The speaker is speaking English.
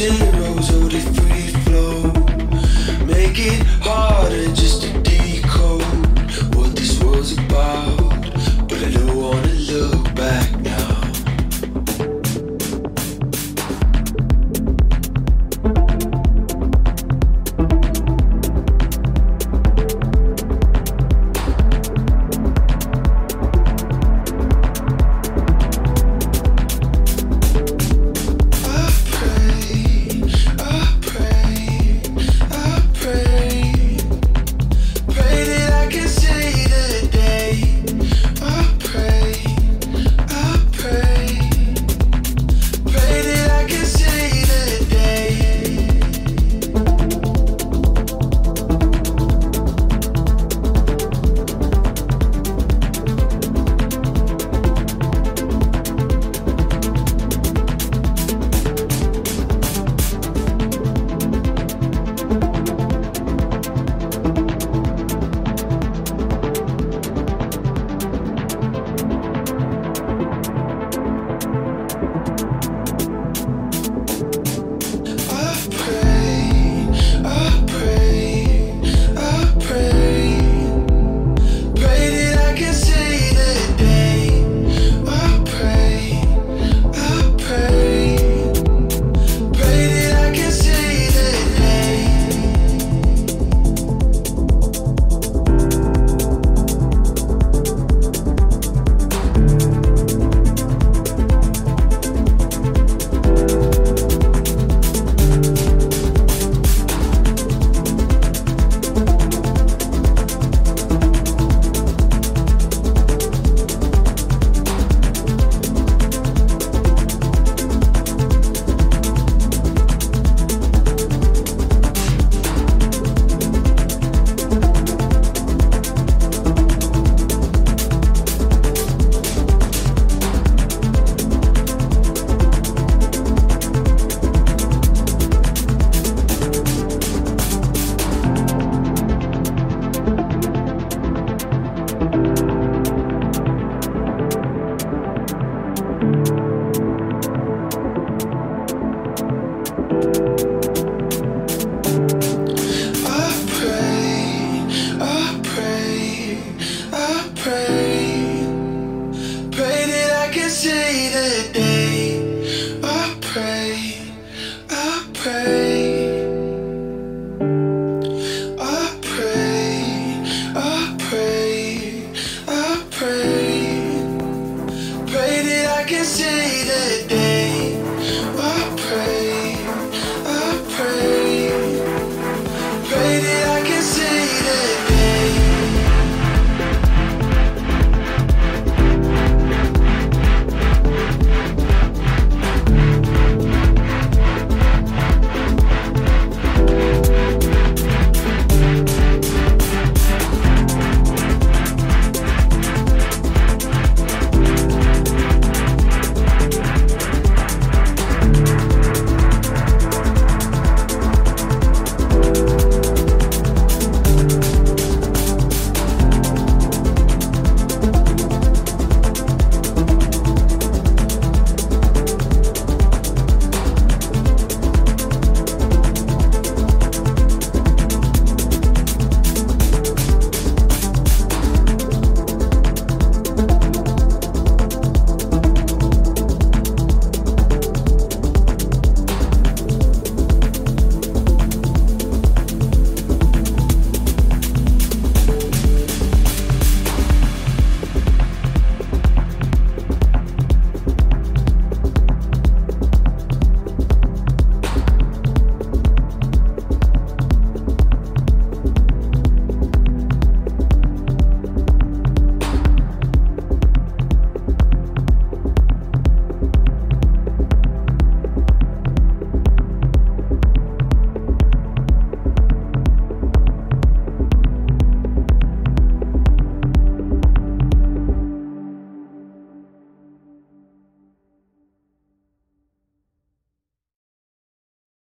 still